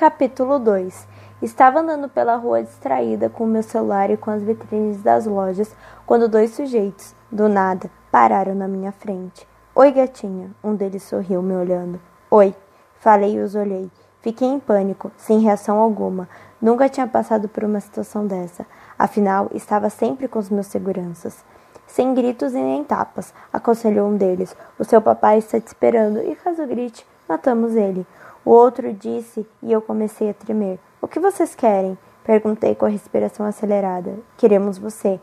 Capítulo 2 Estava andando pela rua distraída com meu celular e com as vitrines das lojas quando dois sujeitos, do nada, pararam na minha frente. Oi, gatinha. Um deles sorriu, me olhando. Oi. Falei e os olhei. Fiquei em pânico, sem reação alguma. Nunca tinha passado por uma situação dessa. Afinal, estava sempre com os meus seguranças. Sem gritos e nem tapas, aconselhou um deles. O seu papai está te esperando e caso grite, matamos ele. O outro disse e eu comecei a tremer. O que vocês querem? Perguntei com a respiração acelerada. Queremos você.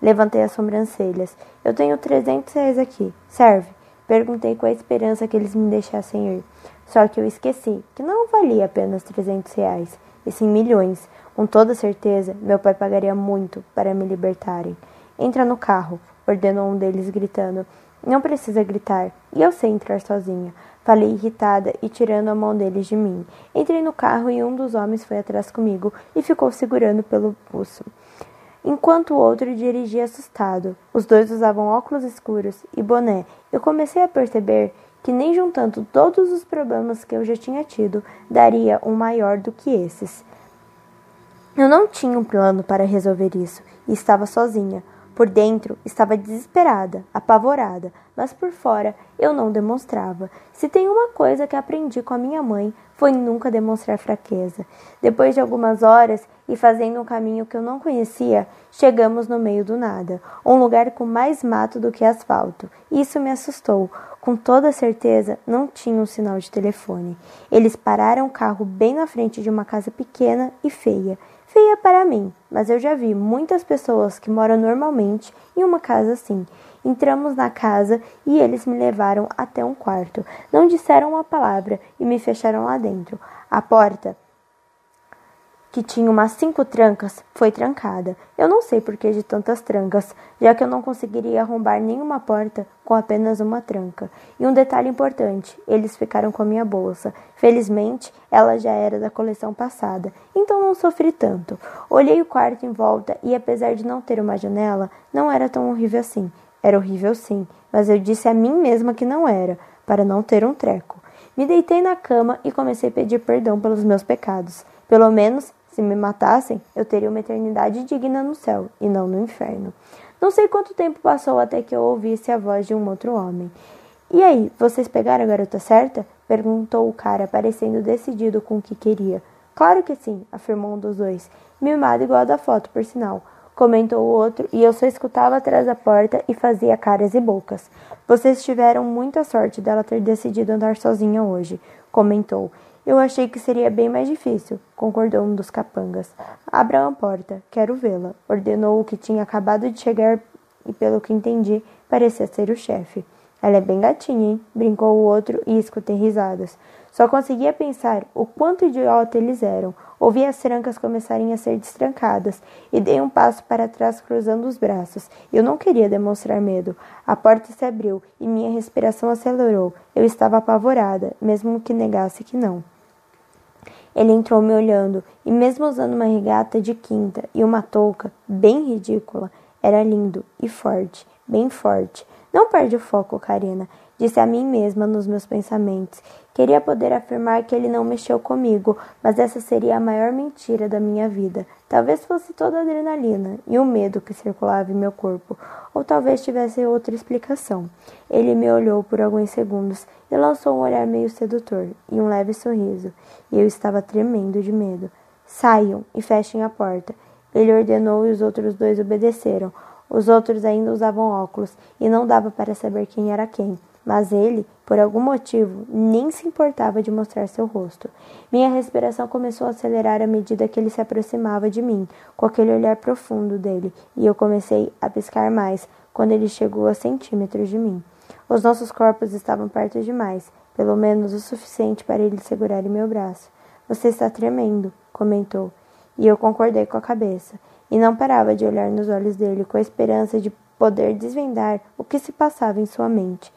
Levantei as sobrancelhas. Eu tenho trezentos reais aqui. Serve? Perguntei com a esperança que eles me deixassem ir. Só que eu esqueci que não valia apenas trezentos reais, e sim milhões. Com toda certeza, meu pai pagaria muito para me libertarem. Entra no carro, ordenou um deles gritando. Não precisa gritar, e eu sei entrar sozinha. Falei irritada e tirando a mão deles de mim. Entrei no carro e um dos homens foi atrás comigo e ficou segurando pelo pulso. Enquanto o outro dirigia assustado. Os dois usavam óculos escuros e boné. Eu comecei a perceber que nem juntando todos os problemas que eu já tinha tido, daria um maior do que esses. Eu não tinha um plano para resolver isso e estava sozinha. Por dentro estava desesperada, apavorada, mas por fora eu não demonstrava. Se tem uma coisa que aprendi com a minha mãe foi nunca demonstrar fraqueza. Depois de algumas horas e fazendo um caminho que eu não conhecia, chegamos no meio do nada, um lugar com mais mato do que asfalto. Isso me assustou. Com toda certeza, não tinha um sinal de telefone. Eles pararam o carro bem na frente de uma casa pequena e feia. Feia para mim, mas eu já vi muitas pessoas que moram normalmente em uma casa assim. Entramos na casa e eles me levaram até um quarto. Não disseram uma palavra e me fecharam lá dentro. A porta que tinha umas cinco trancas, foi trancada. Eu não sei por que de tantas trancas, já que eu não conseguiria arrombar nenhuma porta com apenas uma tranca. E um detalhe importante: eles ficaram com a minha bolsa. Felizmente, ela já era da coleção passada, então não sofri tanto. Olhei o quarto em volta e, apesar de não ter uma janela, não era tão horrível assim. Era horrível sim, mas eu disse a mim mesma que não era, para não ter um treco. Me deitei na cama e comecei a pedir perdão pelos meus pecados. Pelo menos se me matassem, eu teria uma eternidade digna no céu e não no inferno. Não sei quanto tempo passou até que eu ouvisse a voz de um outro homem. E aí, vocês pegaram a garota certa? perguntou o cara, parecendo decidido com o que queria. Claro que sim, afirmou um dos dois. Mimado igual a da foto, por sinal. Comentou o outro, e eu só escutava atrás da porta e fazia caras e bocas. Vocês tiveram muita sorte dela ter decidido andar sozinha hoje, comentou. Eu achei que seria bem mais difícil, concordou um dos capangas. Abra a porta, quero vê-la, ordenou o que tinha acabado de chegar e, pelo que entendi, parecia ser o chefe. Ela é bem gatinha, hein? brincou o outro e escutei risadas. Só conseguia pensar o quanto idiota eles eram. Ouvi as trancas começarem a ser destrancadas e dei um passo para trás cruzando os braços. Eu não queria demonstrar medo. A porta se abriu e minha respiração acelerou. Eu estava apavorada, mesmo que negasse que não. Ele entrou me olhando, e mesmo usando uma regata de quinta e uma touca bem ridícula, era lindo e forte, bem forte. Não perde o foco, Karina, disse a mim mesma nos meus pensamentos. Queria poder afirmar que ele não mexeu comigo, mas essa seria a maior mentira da minha vida. Talvez fosse toda a adrenalina e o medo que circulava em meu corpo, ou talvez tivesse outra explicação. Ele me olhou por alguns segundos e lançou um olhar meio sedutor e um leve sorriso, e eu estava tremendo de medo. Saiam e fechem a porta. Ele ordenou e os outros dois obedeceram. Os outros ainda usavam óculos e não dava para saber quem era quem, mas ele, por algum motivo, nem se importava de mostrar seu rosto. Minha respiração começou a acelerar à medida que ele se aproximava de mim, com aquele olhar profundo dele, e eu comecei a piscar mais quando ele chegou a centímetros de mim. Os nossos corpos estavam perto demais, pelo menos o suficiente para ele segurar em meu braço. Você está tremendo, comentou, e eu concordei com a cabeça, e não parava de olhar nos olhos dele com a esperança de poder desvendar o que se passava em sua mente.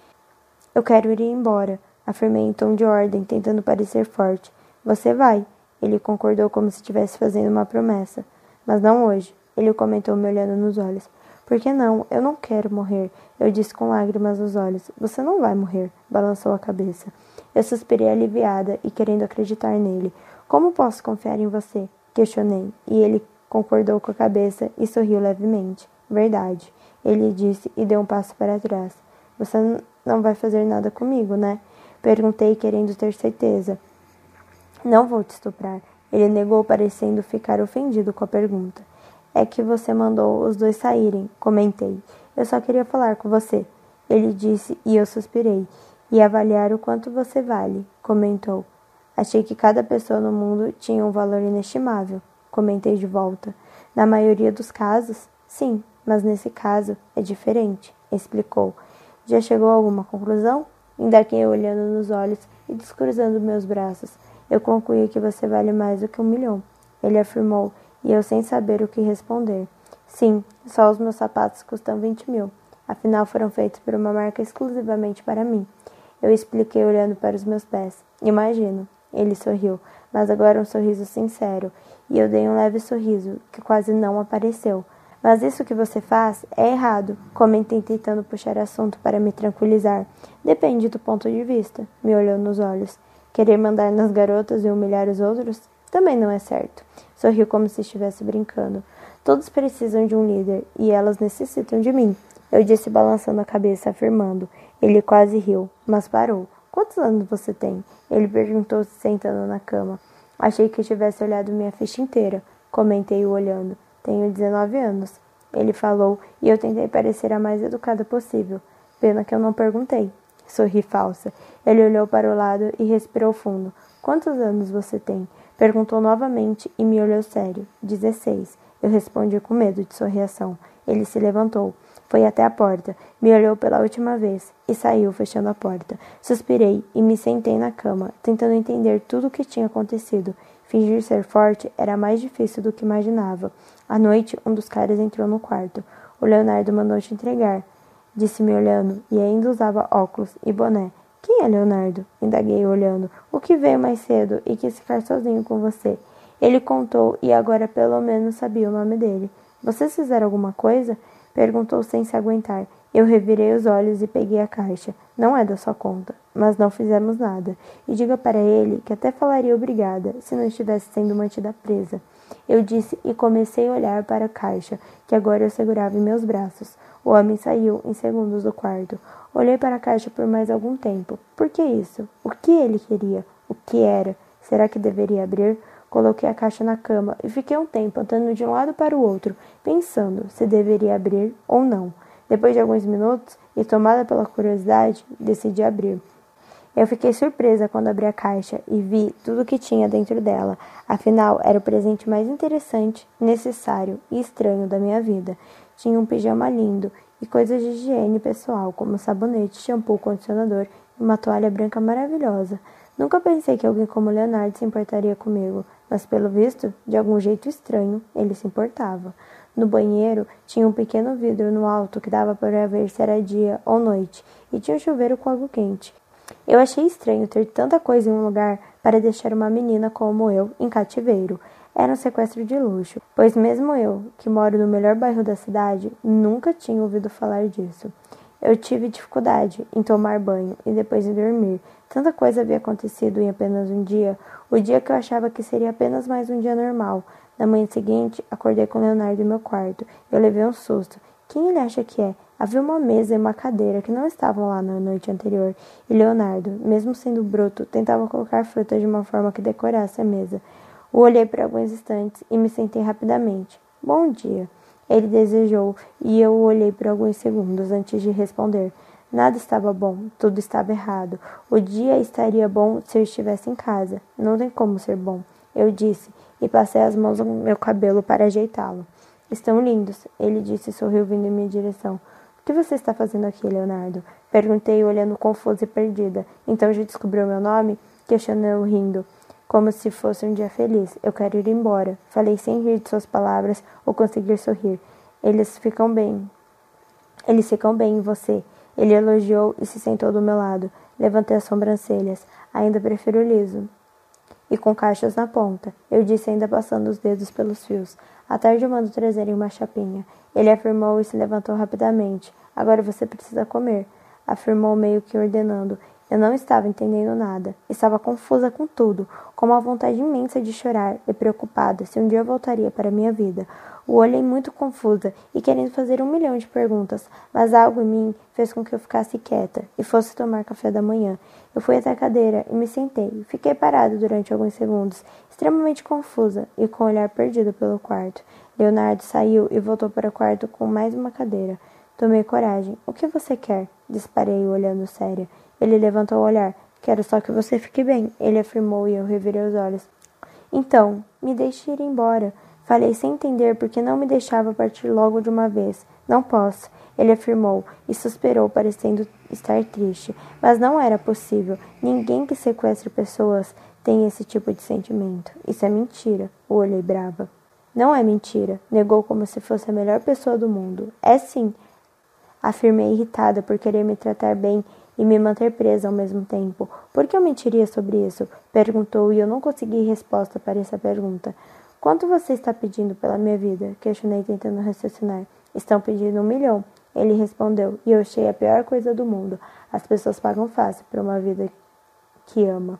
Eu quero ir embora, afirmei em tom de ordem, tentando parecer forte. Você vai, ele concordou como se estivesse fazendo uma promessa. Mas não hoje, ele comentou me olhando nos olhos. Por que não? Eu não quero morrer. Eu disse com lágrimas nos olhos. Você não vai morrer, balançou a cabeça. Eu suspirei aliviada e querendo acreditar nele. Como posso confiar em você? Questionei, e ele concordou com a cabeça e sorriu levemente. Verdade, ele disse e deu um passo para trás. Você não vai fazer nada comigo, né? Perguntei, querendo ter certeza. Não vou te estuprar. Ele negou, parecendo ficar ofendido com a pergunta. É que você mandou os dois saírem, comentei. Eu só queria falar com você. Ele disse e eu suspirei. E avaliar o quanto você vale, comentou. Achei que cada pessoa no mundo tinha um valor inestimável, comentei de volta. Na maioria dos casos, sim, mas nesse caso é diferente, explicou. Já chegou a alguma conclusão? Indaguei olhando nos olhos e descruzando meus braços. Eu concluí que você vale mais do que um milhão, ele afirmou, e eu sem saber o que responder. Sim, só os meus sapatos custam vinte mil. Afinal, foram feitos por uma marca exclusivamente para mim. Eu expliquei olhando para os meus pés. Imagino, ele sorriu, mas agora um sorriso sincero, e eu dei um leve sorriso, que quase não apareceu. Mas isso que você faz é errado, comentei tentando puxar assunto para me tranquilizar. Depende do ponto de vista, me olhou nos olhos. Querer mandar nas garotas e humilhar os outros também não é certo. Sorriu como se estivesse brincando. Todos precisam de um líder e elas necessitam de mim. Eu disse balançando a cabeça, afirmando. Ele quase riu, mas parou. Quantos anos você tem? Ele perguntou, se sentando na cama. Achei que tivesse olhado minha ficha inteira. Comentei-o olhando. Tenho 19 anos. Ele falou e eu tentei parecer a mais educada possível. Pena que eu não perguntei. Sorri falsa. Ele olhou para o lado e respirou fundo. Quantos anos você tem? Perguntou novamente e me olhou sério. Dezesseis. Eu respondi com medo de sua reação. Ele se levantou. Foi até a porta, me olhou pela última vez e saiu fechando a porta. Suspirei e me sentei na cama, tentando entender tudo o que tinha acontecido. Fingir ser forte era mais difícil do que imaginava. À noite, um dos caras entrou no quarto. O Leonardo mandou te entregar, disse-me olhando, e ainda usava óculos e boné. Quem é Leonardo? Indaguei olhando. O que veio mais cedo e quis ficar sozinho com você? Ele contou e agora pelo menos sabia o nome dele. Vocês fizeram alguma coisa? Perguntou sem se aguentar. Eu revirei os olhos e peguei a caixa. Não é da sua conta, mas não fizemos nada. E diga para ele que até falaria obrigada se não estivesse sendo mantida presa. Eu disse e comecei a olhar para a caixa, que agora eu segurava em meus braços. O homem saiu em segundos do quarto. Olhei para a caixa por mais algum tempo. Por que isso? O que ele queria? O que era? Será que deveria abrir? Coloquei a caixa na cama e fiquei um tempo andando de um lado para o outro, pensando se deveria abrir ou não. Depois de alguns minutos, e tomada pela curiosidade, decidi abrir. Eu fiquei surpresa quando abri a caixa e vi tudo o que tinha dentro dela. Afinal, era o presente mais interessante, necessário e estranho da minha vida. Tinha um pijama lindo e coisas de higiene pessoal, como sabonete, shampoo, condicionador e uma toalha branca maravilhosa. Nunca pensei que alguém como Leonardo se importaria comigo, mas pelo visto, de algum jeito estranho, ele se importava. No banheiro tinha um pequeno vidro no alto que dava para ver se era dia ou noite, e tinha um chuveiro com água quente. Eu achei estranho ter tanta coisa em um lugar para deixar uma menina como eu em cativeiro. Era um sequestro de luxo, pois mesmo eu, que moro no melhor bairro da cidade, nunca tinha ouvido falar disso. Eu tive dificuldade em tomar banho e depois de dormir. Tanta coisa havia acontecido em apenas um dia, o dia que eu achava que seria apenas mais um dia normal. Na manhã seguinte, acordei com Leonardo em meu quarto. Eu levei um susto. Quem ele acha que é? Havia uma mesa e uma cadeira que não estavam lá na noite anterior, e Leonardo, mesmo sendo bruto, tentava colocar frutas de uma forma que decorasse a mesa. O olhei por alguns instantes e me sentei rapidamente. Bom dia. Ele desejou, e eu o olhei por alguns segundos antes de responder. Nada estava bom, tudo estava errado. O dia estaria bom se eu estivesse em casa. Não tem como ser bom, eu disse, e passei as mãos no meu cabelo para ajeitá-lo. Estão lindos, ele disse e sorriu vindo em minha direção. O que você está fazendo aqui, Leonardo? Perguntei, olhando confusa e perdida. Então já descobriu meu nome? Questionou rindo como se fosse um dia feliz. Eu quero ir embora. Falei sem rir de suas palavras ou conseguir sorrir. Eles ficam bem. Eles ficam bem em você. Ele elogiou e se sentou do meu lado. Levantei as sobrancelhas. Ainda prefiro liso. E com caixas na ponta. Eu disse ainda passando os dedos pelos fios. À tarde eu mando trazerem uma chapinha. Ele afirmou e se levantou rapidamente. Agora você precisa comer. Afirmou meio que ordenando. Eu não estava entendendo nada. Estava confusa com tudo, com uma vontade imensa de chorar e preocupada se um dia eu voltaria para minha vida. O olhei muito confusa e querendo fazer um milhão de perguntas, mas algo em mim fez com que eu ficasse quieta e fosse tomar café da manhã. Eu fui até a cadeira e me sentei. Fiquei parado durante alguns segundos, extremamente confusa e com o olhar perdido pelo quarto. Leonardo saiu e voltou para o quarto com mais uma cadeira. Tomei coragem. O que você quer? Disparei, olhando séria. Ele levantou o olhar. Quero só que você fique bem, ele afirmou e eu revirei os olhos. Então, me deixe ir embora. Falei sem entender porque não me deixava partir logo de uma vez. Não posso, ele afirmou e suspirou, parecendo estar triste. Mas não era possível. Ninguém que sequestre pessoas tem esse tipo de sentimento. Isso é mentira. O olhei brava. Não é mentira, negou como se fosse a melhor pessoa do mundo. É sim, afirmei irritada por querer me tratar bem e me manter presa ao mesmo tempo. Por que eu mentiria sobre isso? Perguntou e eu não consegui resposta para essa pergunta. Quanto você está pedindo pela minha vida? Questionei tentando raciocinar. Estão pedindo um milhão. Ele respondeu, e eu achei a pior coisa do mundo. As pessoas pagam fácil por uma vida que ama.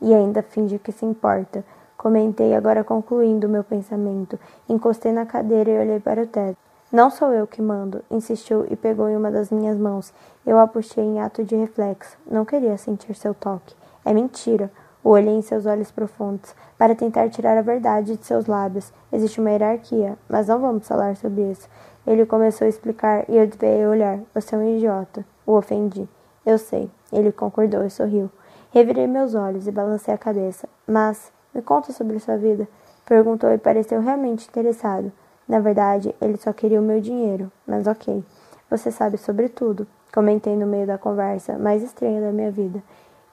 E ainda finge que se importa. Comentei, agora concluindo meu pensamento. Encostei na cadeira e olhei para o teto. Não sou eu que mando, insistiu e pegou em uma das minhas mãos. Eu a puxei em ato de reflexo. Não queria sentir seu toque. É mentira. O olhei em seus olhos profundos, para tentar tirar a verdade de seus lábios. Existe uma hierarquia, mas não vamos falar sobre isso. Ele começou a explicar e eu desviei o olhar. Você é um idiota. O ofendi. Eu sei. Ele concordou e sorriu. Revirei meus olhos e balancei a cabeça. Mas, me conta sobre sua vida. Perguntou e pareceu realmente interessado. Na verdade, ele só queria o meu dinheiro, mas ok. Você sabe sobre tudo, comentei no meio da conversa mais estranha da minha vida.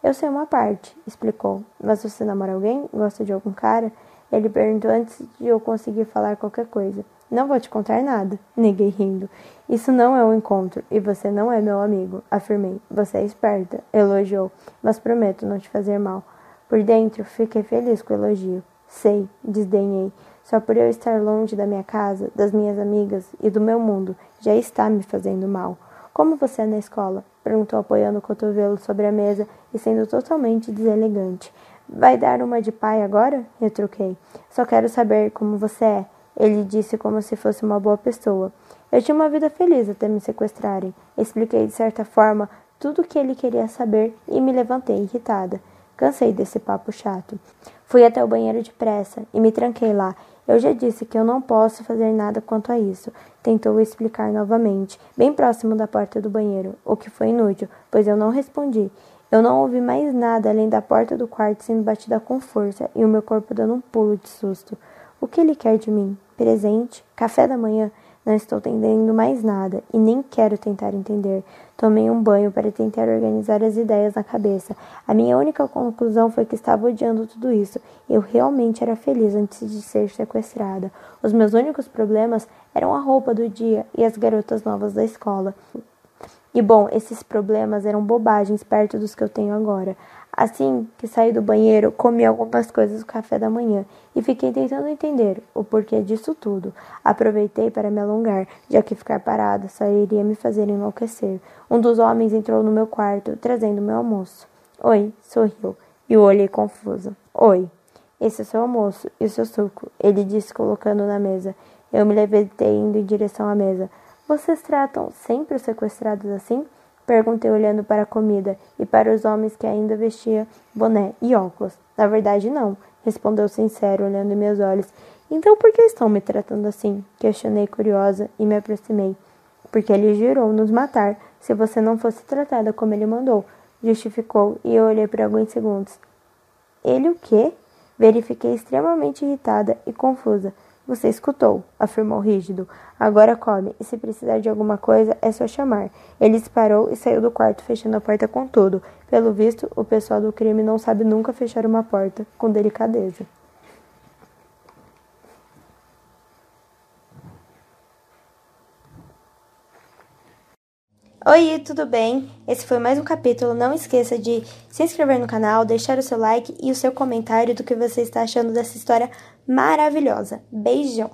Eu sei uma parte, explicou. Mas você namora alguém? Gosta de algum cara? Ele perguntou antes de eu conseguir falar qualquer coisa. Não vou te contar nada, neguei rindo. Isso não é um encontro e você não é meu amigo, afirmei. Você é esperta, elogiou, mas prometo não te fazer mal. Por dentro, fiquei feliz com o elogio. Sei, desdenhei. Só por eu estar longe da minha casa, das minhas amigas e do meu mundo, já está me fazendo mal. Como você é na escola? perguntou apoiando o cotovelo sobre a mesa e sendo totalmente deselegante. Vai dar uma de pai agora? Retruquei. Só quero saber como você é. Ele disse como se fosse uma boa pessoa. Eu tinha uma vida feliz até me sequestrarem. Expliquei de certa forma tudo o que ele queria saber e me levantei irritada. Cansei desse papo chato. Fui até o banheiro depressa e me tranquei lá. Eu já disse que eu não posso fazer nada quanto a isso. Tentou explicar novamente, bem próximo da porta do banheiro, o que foi inútil, pois eu não respondi. Eu não ouvi mais nada além da porta do quarto sendo batida com força e o meu corpo dando um pulo de susto. O que ele quer de mim? Presente? Café da manhã? Não estou entendendo mais nada e nem quero tentar entender. Tomei um banho para tentar organizar as ideias na cabeça. A minha única conclusão foi que estava odiando tudo isso. Eu realmente era feliz antes de ser sequestrada. Os meus únicos problemas eram a roupa do dia e as garotas novas da escola. E bom, esses problemas eram bobagens perto dos que eu tenho agora. Assim que saí do banheiro, comi algumas coisas do café da manhã e fiquei tentando entender o porquê disso tudo. Aproveitei para me alongar, já que ficar parada só iria me fazer enlouquecer. Um dos homens entrou no meu quarto, trazendo meu almoço. Oi, sorriu, e o olhei confusa. Oi, esse é seu almoço e o seu suco, ele disse colocando na mesa. Eu me levantei indo em direção à mesa. Vocês tratam sempre os sequestrados assim? Perguntei olhando para a comida e para os homens que ainda vestiam boné e óculos. Na verdade, não, respondeu sincero, olhando em meus olhos. Então por que estão me tratando assim? Questionei curiosa e me aproximei. Porque ele jurou nos matar se você não fosse tratada como ele mandou, justificou, e eu olhei por alguns segundos. Ele o quê? Verifiquei extremamente irritada e confusa. Você escutou, afirmou rígido. Agora come, e se precisar de alguma coisa, é só chamar. Ele disparou e saiu do quarto, fechando a porta com tudo. Pelo visto, o pessoal do crime não sabe nunca fechar uma porta com delicadeza. Oi, tudo bem? Esse foi mais um capítulo. Não esqueça de se inscrever no canal, deixar o seu like e o seu comentário do que você está achando dessa história maravilhosa. Beijão!